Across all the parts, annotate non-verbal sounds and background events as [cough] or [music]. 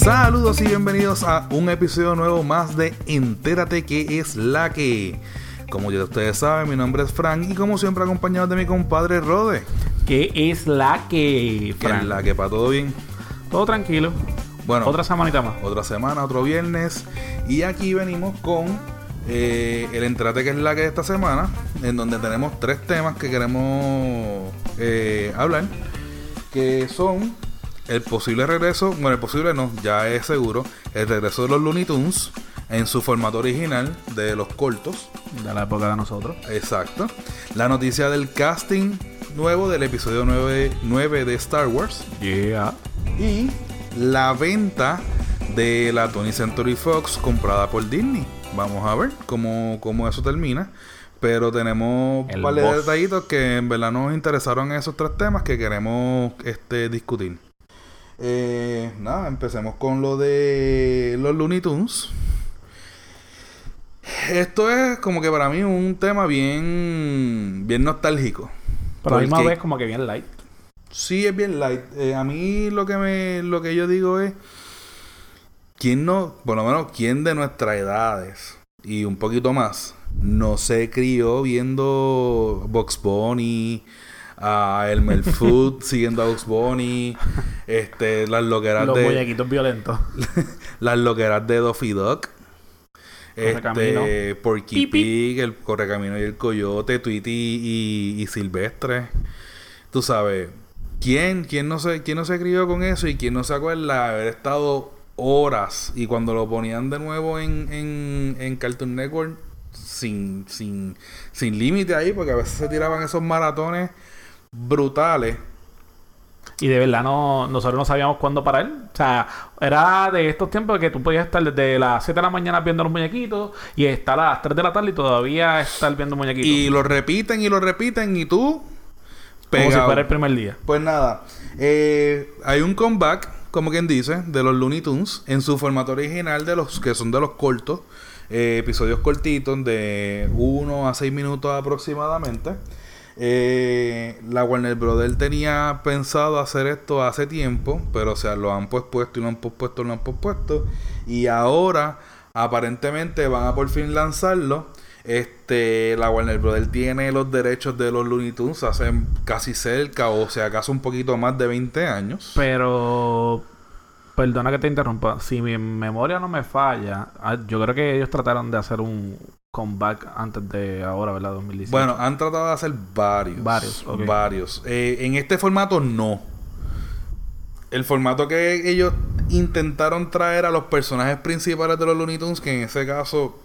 Saludos y bienvenidos a un episodio nuevo más de Entérate que es la que. Como ya ustedes saben, mi nombre es Frank y como siempre acompañado de mi compadre Rode. ¿Qué es la que, Que es Fran? la que para todo bien. Todo tranquilo. Bueno, Otra semanita más. otra semana, otro viernes. Y aquí venimos con eh, el Entérate que es la que de esta semana, en donde tenemos tres temas que queremos eh, hablar, que son el posible regreso, bueno, el posible no, ya es seguro, el regreso de los Looney Tunes en su formato original de los cortos. De la época de nosotros. Exacto. La noticia del casting nuevo del episodio 9, 9 de Star Wars. Yeah. Y la venta de la 20th Century Fox comprada por Disney. Vamos a ver cómo, cómo eso termina. Pero tenemos un par de detallitos que en verdad nos interesaron esos tres temas que queremos este, discutir. Eh, nada, empecemos con lo de los Looney Tunes. Esto es como que para mí un tema bien, bien nostálgico. Pero a la misma vez como que bien light. Sí, es bien light. Eh, a mí lo que me, lo que yo digo es, ¿quién no, por lo menos, quién de nuestras edades y un poquito más, no se crió viendo Box Bunny, a Elmer [laughs] Food siguiendo a Box Bunny, este, las loqueras Los de, muñequitos violentos. [laughs] las loqueras de Duffy Duck. Este, Porky Pi, pi. Pig, el Correcamino y el Coyote, Tweety y, y Silvestre. Tú sabes, ¿quién, quién, no se, ¿quién no se crió con eso y quién no se acuerda de haber estado horas y cuando lo ponían de nuevo en, en, en Cartoon Network sin, sin, sin límite ahí porque a veces se tiraban esos maratones brutales. Y de verdad no, nosotros no sabíamos cuándo parar. O sea, era de estos tiempos que tú podías estar desde las 7 de la mañana viendo los muñequitos y estar a las 3 de la tarde y todavía estar viendo muñequitos. Y lo repiten y lo repiten y tú... como si pegado. fuera el primer día. Pues nada, eh, hay un comeback, como quien dice, de los Looney Tunes en su formato original de los que son de los cortos, eh, episodios cortitos de 1 a 6 minutos aproximadamente. Eh, la Warner Brothers tenía pensado hacer esto hace tiempo, pero o sea, lo han pospuesto y lo han pospuesto y lo han pospuesto. Y ahora, aparentemente, van a por fin lanzarlo. Este, la Warner Brothers tiene los derechos de los Looney Tunes hace casi cerca, o sea, acaso un poquito más de 20 años. Pero, perdona que te interrumpa. Si mi memoria no me falla, ah, yo creo que ellos trataron de hacer un comeback antes de ahora, ¿verdad? 2017. Bueno, han tratado de hacer varios. Varios, ok. Varios. Eh, en este formato no. El formato que ellos intentaron traer a los personajes principales de los Looney Tunes, que en ese caso,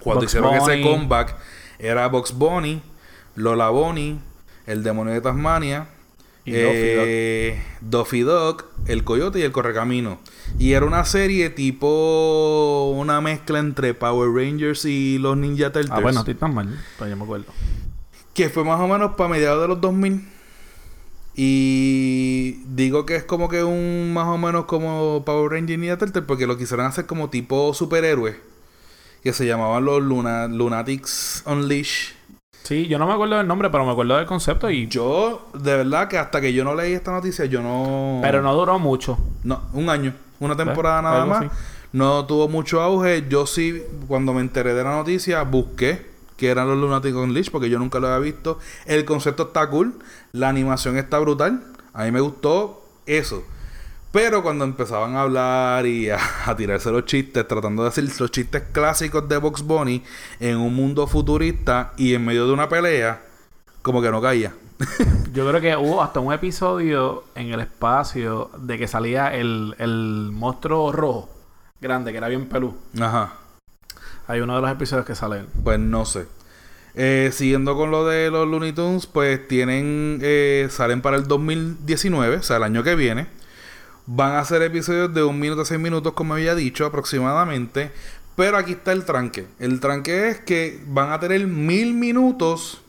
cuando hicieron ese Bunny. comeback, era Box Bunny, Lola Bunny, el demonio de Tasmania, Y eh, Duffy Duck, el coyote y el correcamino. Y era una serie tipo una mezcla entre Power Rangers y los Ninja Turtles. Ah, bueno, no estoy tan mal, pues yo me acuerdo. Que fue más o menos para mediados de los 2000. Y digo que es como que un más o menos como Power Ranger y Ninja Turtle porque lo quisieron hacer como tipo superhéroes. Que se llamaban los Luna, Lunatics Unleash. Sí, yo no me acuerdo del nombre, pero me acuerdo del concepto y... Yo, de verdad que hasta que yo no leí esta noticia, yo no... Pero no duró mucho. No, un año. Una temporada nada más. así. No tuvo mucho auge. Yo sí, cuando me enteré de la noticia, busqué que eran los Lunatic Unleashed porque yo nunca lo había visto. El concepto está cool. La animación está brutal. A mí me gustó eso. Pero cuando empezaban a hablar y a, a tirarse los chistes, tratando de decir los chistes clásicos de Box Bunny en un mundo futurista y en medio de una pelea, como que no caía. [laughs] Yo creo que hubo hasta un episodio en el espacio de que salía el, el monstruo rojo grande, que era bien pelú. Ajá. Hay uno de los episodios que sale él. Pues no sé. Eh, siguiendo con lo de los Looney Tunes, pues tienen, eh, salen para el 2019, o sea, el año que viene. Van a ser episodios de un minuto a seis minutos, como había dicho, aproximadamente. Pero aquí está el tranque. El tranque es que van a tener mil minutos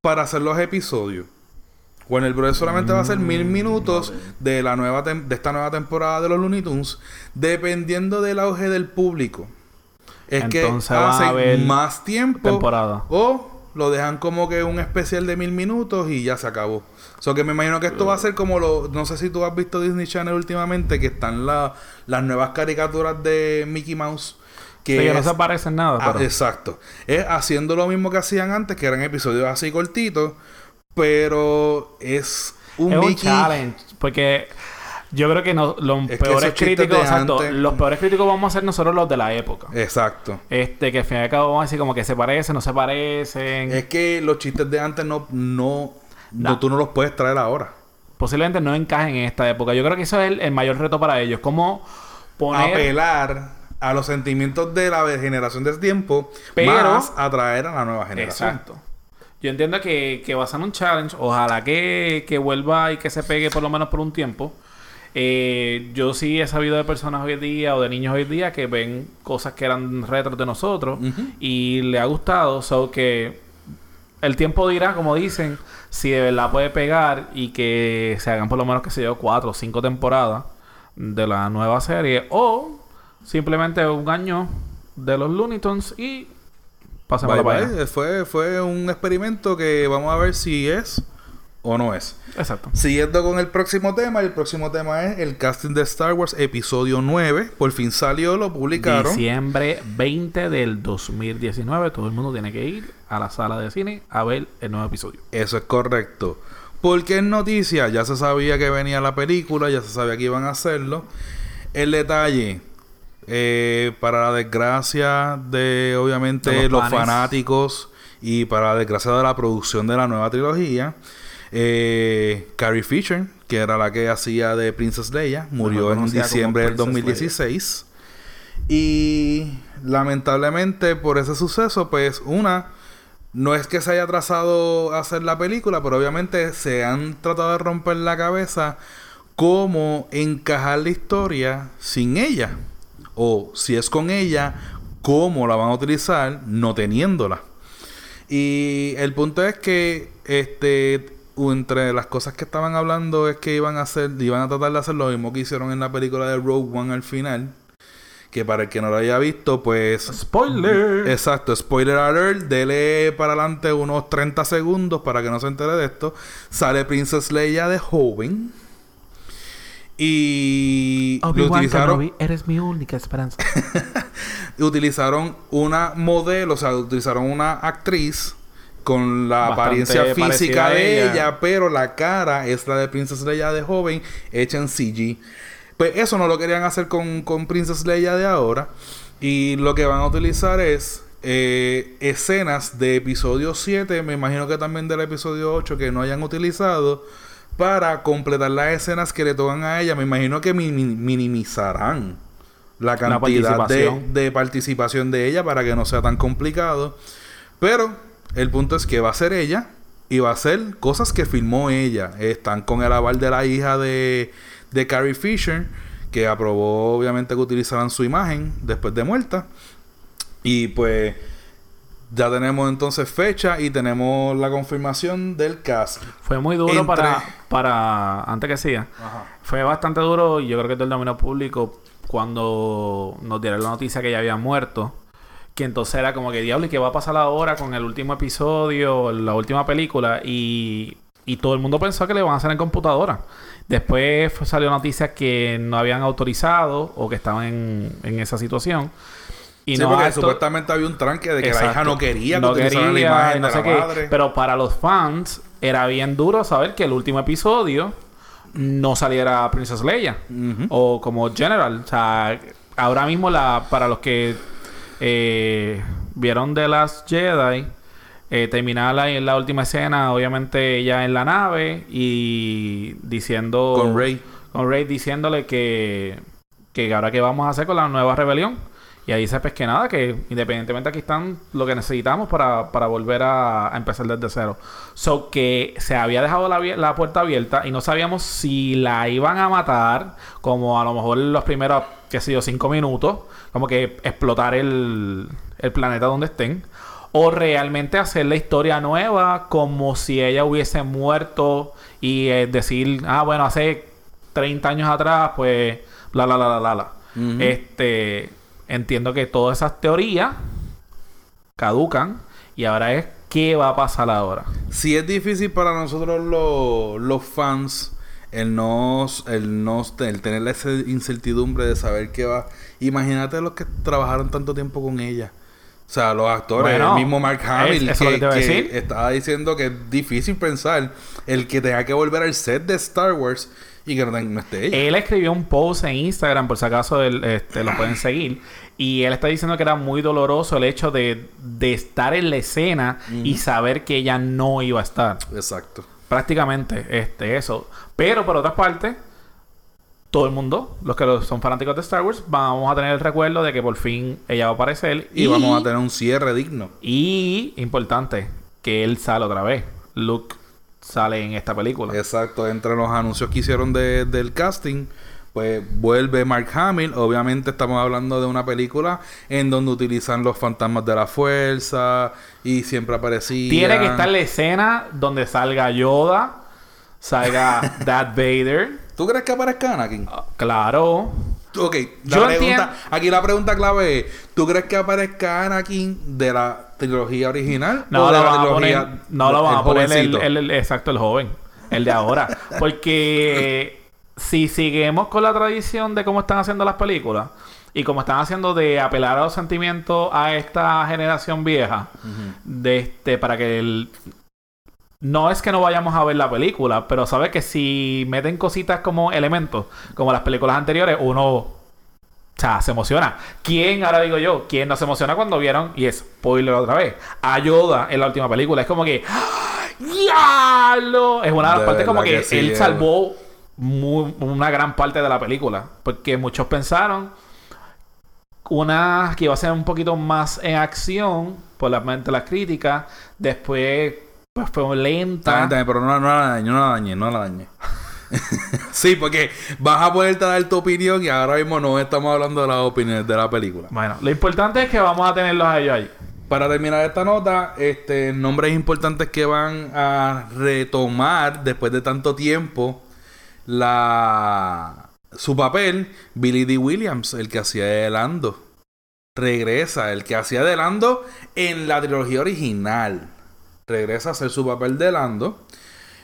para hacer los episodios. Bueno, el Bros solamente va a ser mil minutos de la nueva de esta nueva temporada de los Looney Tunes, dependiendo del auge del público. Es Entonces que van a hacen más tiempo Temporada. o lo dejan como que un especial de mil minutos y ya se acabó. O sea que me imagino que esto va a ser como lo... No sé si tú has visto Disney Channel últimamente, que están la- las nuevas caricaturas de Mickey Mouse. Que Sí, no se parecen nada. Ah, pero- exacto. Es haciendo lo mismo que hacían antes, que eran episodios así cortitos, pero es un es un Mickey... challenge. Porque yo creo que no, los Es peores críticos, de exacto, antes- los peores críticos vamos a ser nosotros los de la época. Exacto. Este, que al fin y al cabo vamos a decir como que se parecen, no se parecen. Es que los chistes de antes no... no, no No. tú no los puedes traer ahora. Posiblemente no encajen en esta época. Yo creo que eso es el, el mayor reto para ellos. Cómo poner... Apelar a los sentimientos de la generación de ese tiempo, Pero- más atraer a la nueva generación. Exacto. Yo entiendo que, que va a ser un challenge. Ojalá que, que vuelva y que se pegue por lo menos por un tiempo. Eh, yo sí he sabido de personas hoy día o de niños hoy día que ven cosas que eran retros de nosotros y le ha gustado. So que el tiempo dirá, como dicen, si de verdad puede pegar y que se hagan por lo menos, que se yo, cuatro o cinco temporadas de la nueva serie o simplemente un año de los Looney Tunes y pasemos Bye, la. Fue, fue un experimento que vamos a ver si es o no es. Exacto. Siguiendo con el próximo tema, el próximo tema es el casting de Star Wars episodio 9. Por fin salió, lo publicaron. Diciembre 20 del 2019. Todo el mundo tiene que ir a la sala de cine a ver el nuevo episodio. Eso es correcto. Porque en noticias ya se sabía que venía la película, ya se sabía que iban a hacerlo. El detalle, eh, para la desgracia de obviamente De los los, fanáticos y para la desgracia de la producción de la nueva trilogía, eh, Carrie Fisher, que era la que hacía de Princess Leia, murió en diciembre del Princess 2016. Y lamentablemente por ese suceso, pues una, no es que se haya trazado hacer la película, pero obviamente se han tratado de romper la cabeza cómo encajar la historia sin ella. O si es con ella, cómo la van a utilizar no teniéndola. Y el punto es que este entre las cosas que estaban hablando es que iban a hacer, iban a tratar de hacer lo mismo que hicieron en la película de Rogue One al final. Que para el que no lo haya visto, pues ¡Spoiler! Exacto, spoiler alert, dele para adelante unos 30 segundos para que no se entere de esto. Sale Princess Leia de joven. Y lo Obi-Wan utilizaron, Kenobi, eres mi única esperanza. [laughs] utilizaron una modelo, o sea, utilizaron una actriz con la Bastante apariencia física de ella. ella, pero la cara es la de Princess Leia de joven, hecha en CG. Pues eso no lo querían hacer con, con Princess Leia de ahora. Y lo que van a utilizar es eh, escenas de episodio 7, me imagino que también del episodio 8 que no hayan utilizado, para completar las escenas que le tocan a ella. Me imagino que mi- mi- minimizarán la cantidad de, participación. de participación de ella para que no sea tan complicado. Pero el punto es que va a ser ella y va a ser cosas que filmó ella. Están con el aval de la hija de, de Carrie Fisher, que aprobó obviamente que utilizaran su imagen después de muerta. Y pues ya tenemos entonces fecha y tenemos la confirmación del cast. Fue muy duro Entre- para, para... Antes que siga. Fue bastante duro yo creo que todo el dominio público cuando nos dieron la noticia que ella había muerto. Que entonces era como que diablo, ¿y qué va a pasar ahora con el último episodio, la última película? Y, y todo el mundo pensó que le van a hacer en computadora. Después fue- salió noticia que no habían autorizado o que estaban en, en esa situación. Y sí, no porque acto- supuestamente había un tranque de que la hija no quería que No quería, la imagen no de sé la qué. madre. Pero para los fans era bien duro saber que el último episodio no saliera Princess Leia o como General. O sea, ahora mismo la para los que eh, vieron The Last Jedi, eh, terminaba la, la última escena, obviamente ella en la nave y diciendo Con Rey. con Rey diciéndole que, que ahora qué vamos a hacer con la nueva rebelión. Y ahí se pues que nada, que independientemente aquí están lo que necesitamos para, para volver a, a empezar desde cero. So que se había dejado la, la puerta abierta y no sabíamos si la iban a matar, como a lo mejor los primeros, qué sé yo, cinco minutos, como que explotar el, el planeta donde estén. O realmente hacer la historia nueva como si ella hubiese muerto y eh, decir, ah, bueno, hace 30 años atrás, pues, la, la, la, la, la, la. Este, entiendo que todas esas teorías caducan y ahora es ¿Qué va a pasar ahora? Si es difícil para nosotros los, los fans el no, el no el tener esa incertidumbre de saber qué va. Imagínate los que trabajaron tanto tiempo con ella. O sea, los actores, el mismo Mark Hamill, que, estaba diciendo que es difícil pensar el que tenga que volver al set de Star Wars y que no, esté ella. Él escribió un post en Instagram, por si acaso este, lo pueden seguir, y él está diciendo que era muy doloroso el hecho de, estar en la escena y saber que ella no iba a estar. Exacto. Prácticamente, este, eso. Pero por otra parte, todo el mundo, los que son fanáticos de Star Wars, vamos a tener el recuerdo de que por fin ella va a aparecer. Y, vamos a tener un cierre digno. Y, importante, que él sale otra vez. Luke sale en esta película. Exacto, entre los anuncios que hicieron del casting, pues vuelve Mark Hamill. Obviamente estamos hablando de una película en donde utilizan los fantasmas de la fuerza y siempre aparecía. Tiene que estar la escena donde salga Yoda, salga [laughs] Darth Vader. ¿Tú crees que aparezca Anakin? Ah, claro. Ok, la pregunta, aquí la pregunta clave es: ¿tú crees que aparezca Anakin de la trilogía original? No, o de la trilogía, no lo van a poner el, exacto, el joven, el de ahora. [laughs] Porque si seguimos con la tradición de cómo están haciendo las películas y como están haciendo de apelar a los sentimientos a esta generación vieja, de este, para que el no es que no vayamos a ver la película, pero sabes que si meten cositas como elementos, como las películas anteriores, uno o sea, se emociona. ¿Quién, ahora digo yo, quién no se emociona cuando vieron, y es spoiler otra vez, ayuda en la última película? Es como que, ¡Ya! Es una de las partes como que, él eh. salvó una gran parte de la película. Porque muchos pensaron una que iba a ser un poquito más en acción, por la mente de la crítica. Después pues fue lenta. pero no, no la dañé, no la dañé, no la dañé. [laughs] sí, porque vas a poder dar tu opinión y ahora mismo no estamos hablando de las opiniones de la película. Bueno, lo importante es que vamos a tenerlos a ellos ahí. Para terminar esta nota, este nombres importantes que van a retomar después de tanto tiempo la su papel, Billy D. Williams, el que hacía de Lando. Regresa, el que hacía de Lando en la trilogía original regresa a hacer su papel de Lando.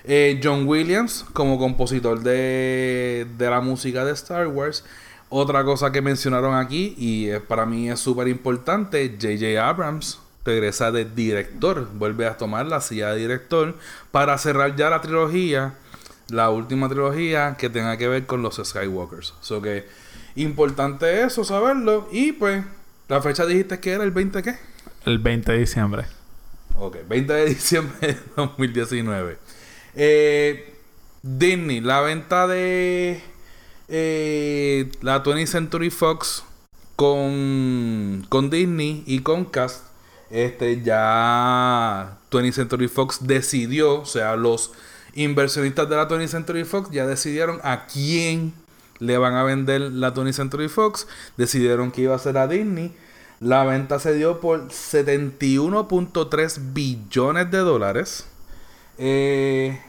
Eh, John Williams como compositor de, de, la música de Star Wars. Otra cosa que mencionaron aquí y para mí es súper importante, JJ Abrams regresa de director, vuelve a tomar la silla de director para cerrar ya la trilogía, la última trilogía que tenga que ver con los Skywalkers. So que importante eso, saberlo. Y pues, la fecha dijiste que era el 20 qué? El 20 de diciembre. Ok, 20 de diciembre de 2019. Eh, Disney, la venta de eh, la 20th Century Fox con, con Disney y con Cast. Este ya 20th Century Fox decidió, o sea, los inversionistas de la 20th Century Fox ya decidieron a quién le van a vender la 20th Century Fox. Decidieron que iba a ser a Disney. La venta se dio por 71.3 billones de dólares. Eh,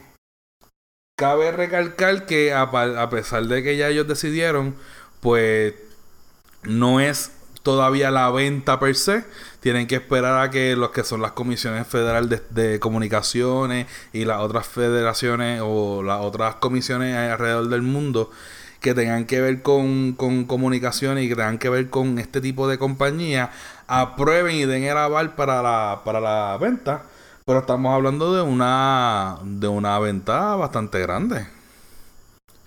cabe recalcar que a, pesar de que ya ellos decidieron, pues no es todavía la venta per se. Tienen que esperar a que los que son las comisiones federales de, de, comunicaciones y las otras federaciones o las otras comisiones alrededor del mundo que tengan que ver con, con comunicación y que tengan que ver con este tipo de compañía aprueben y den el aval para la, para la venta. Pero estamos hablando de una de una venta bastante grande.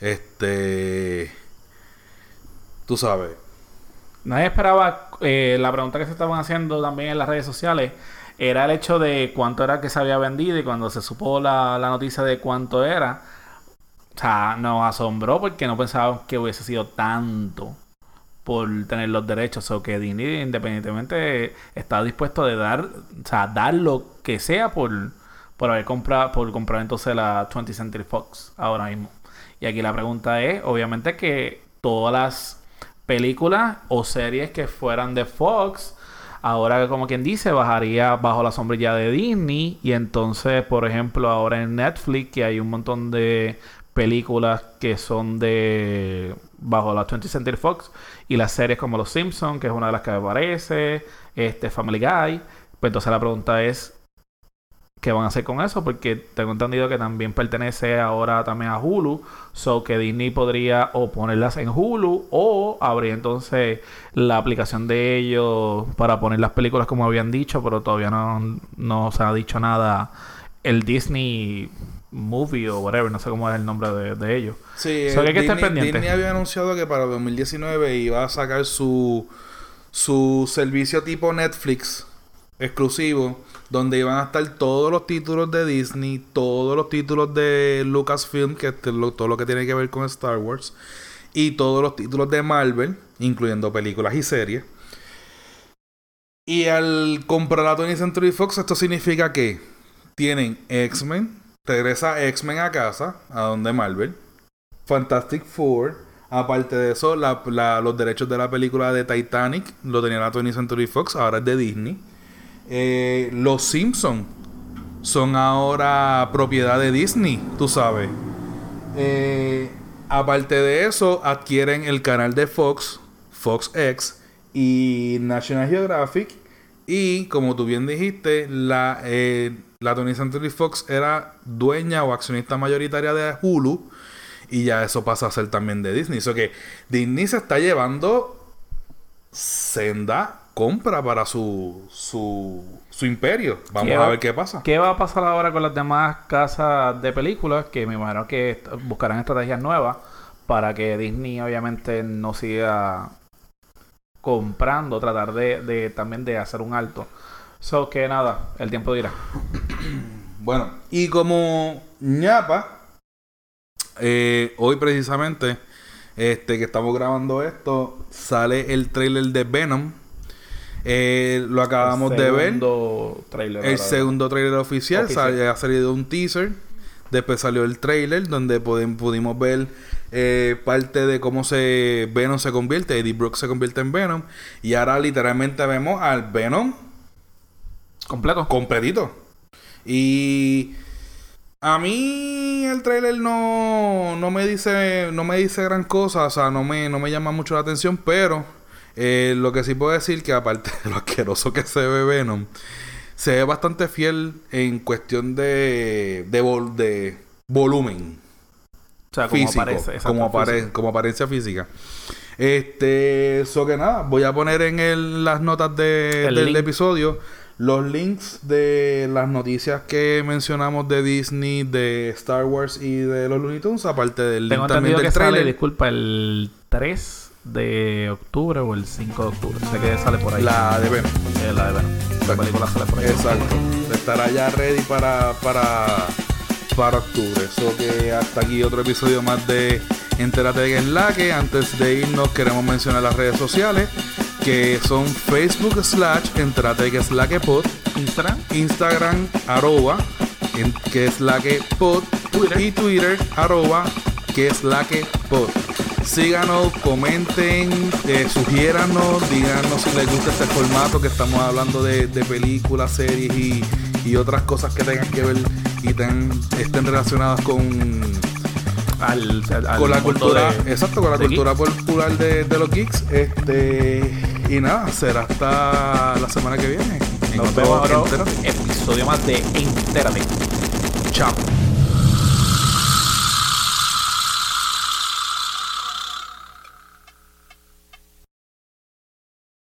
Este tú sabes. Nadie esperaba eh, la pregunta que se estaban haciendo también en las redes sociales era el hecho de cuánto era que se había vendido y cuando se supo la, la noticia de cuánto era, o sea, nos asombró porque no pensábamos que hubiese sido tanto por tener los derechos. O que Disney independientemente está dispuesto de dar, o sea, dar lo que sea por, por haber comprado, por comprar entonces la 20th Century Fox ahora mismo. Y aquí la pregunta es, obviamente que todas las películas o series que fueran de Fox, ahora como quien dice, bajaría bajo la sombrilla de Disney. Y entonces, por ejemplo, ahora en Netflix, que hay un montón de películas que son de bajo la 20th Century Fox y las series como Los Simpsons, que es una de las que aparece, este Family Guy. Pues entonces la pregunta es qué van a hacer con eso, porque tengo entendido que también pertenece ahora también a Hulu, so que Disney podría o ponerlas en Hulu o abrir entonces la aplicación de ellos para poner las películas como habían dicho, pero todavía no, no se ha dicho nada el Disney Movie o whatever, no sé cómo es el nombre de, de ellos. Sí, So que hay que estar Disney, pendiente. Disney había anunciado que para 2019 iba a sacar su, su servicio tipo Netflix exclusivo, donde iban a estar todos los títulos de Disney, todos los títulos de Lucasfilm, que es lo- todo lo que tiene que ver con Star Wars, y todos los títulos de Marvel, incluyendo películas y series. Y al comprar a 20th Century Fox, esto significa que tienen X-Men, regresa X-Men a casa, a donde Marvel, Fantastic Four, aparte de eso, los derechos de la película de Titanic lo tenía la 20th Century Fox, ahora es de Disney. Eh, los Simpsons son ahora propiedad de Disney, tú sabes. Eh, aparte de eso, adquieren el canal de Fox, Fox X y National Geographic. Y como tú bien dijiste, la, eh, la 20th Century Fox era dueña o accionista mayoritaria de Hulu. Y ya eso pasa a ser también de Disney. Eso que Disney se está llevando senda compra para su, su, su imperio. Vamos ¿Qué a va- ver qué pasa. ¿Qué va a pasar ahora con las demás casas de películas? Que me imagino que buscarán estrategias nuevas para que Disney obviamente no siga comprando, tratar de, de también de hacer un alto. So que nada, el tiempo dirá. [clears throat] Bueno, y como ñapa, eh, hoy precisamente, este que estamos grabando esto, sale el trailer de Venom. Eh, lo acabamos de ver. Trailer. El segundo trailer oficial, Oficial. sal- ha salido un teaser. Después salió el trailer donde pudi- pudimos ver eh, parte de cómo se Venom se convierte, Eddie Brooks se convierte en Venom. Y ahora literalmente vemos al Venom Completo. completito. Y a mí el trailer no, no me dice no me dice gran cosa, o sea, no me, no me llama mucho la atención, pero eh, lo que sí puedo decir que aparte [laughs] de lo asqueroso que se ve Venom, se ve bastante fiel en cuestión de de, vol- de volumen o sea, como físico, aparece. como, apare- como apariencia física. Este, eso que nada, voy a poner en el- las notas de- El del link. episodio los links de las noticias que mencionamos de Disney, de Star Wars y de los Looney Tunes, aparte del Tengo link también del que sale, trailer. disculpa, el 3 de octubre o el 5 de octubre. Sé que sale por ahí. La de Venom. Eh, la de Venom. La película sale por ahí. Exacto. Estará ya ready para, para, para octubre. Eso que hasta aquí otro episodio más de Entérate de que es la que. Antes de irnos queremos mencionar las redes sociales que son Facebook slash Entérate de que es la que pod, Instagram. Instagram arroba en, que es la que pod Twitter. y Twitter arroba que es la que pod. Síganos, comenten, eh, sugiéranos, díganos si les gusta este formato que estamos hablando de, de películas, series y, y otras cosas que tengan que ver y ten- estén relacionadas con, Al, al con la cultura, de- exacto, con la cultura popular de, de los geeks. Este, y nada, será hasta la semana que viene. en Nos vemos. Entérate. Episodio más de Entérate. Chao.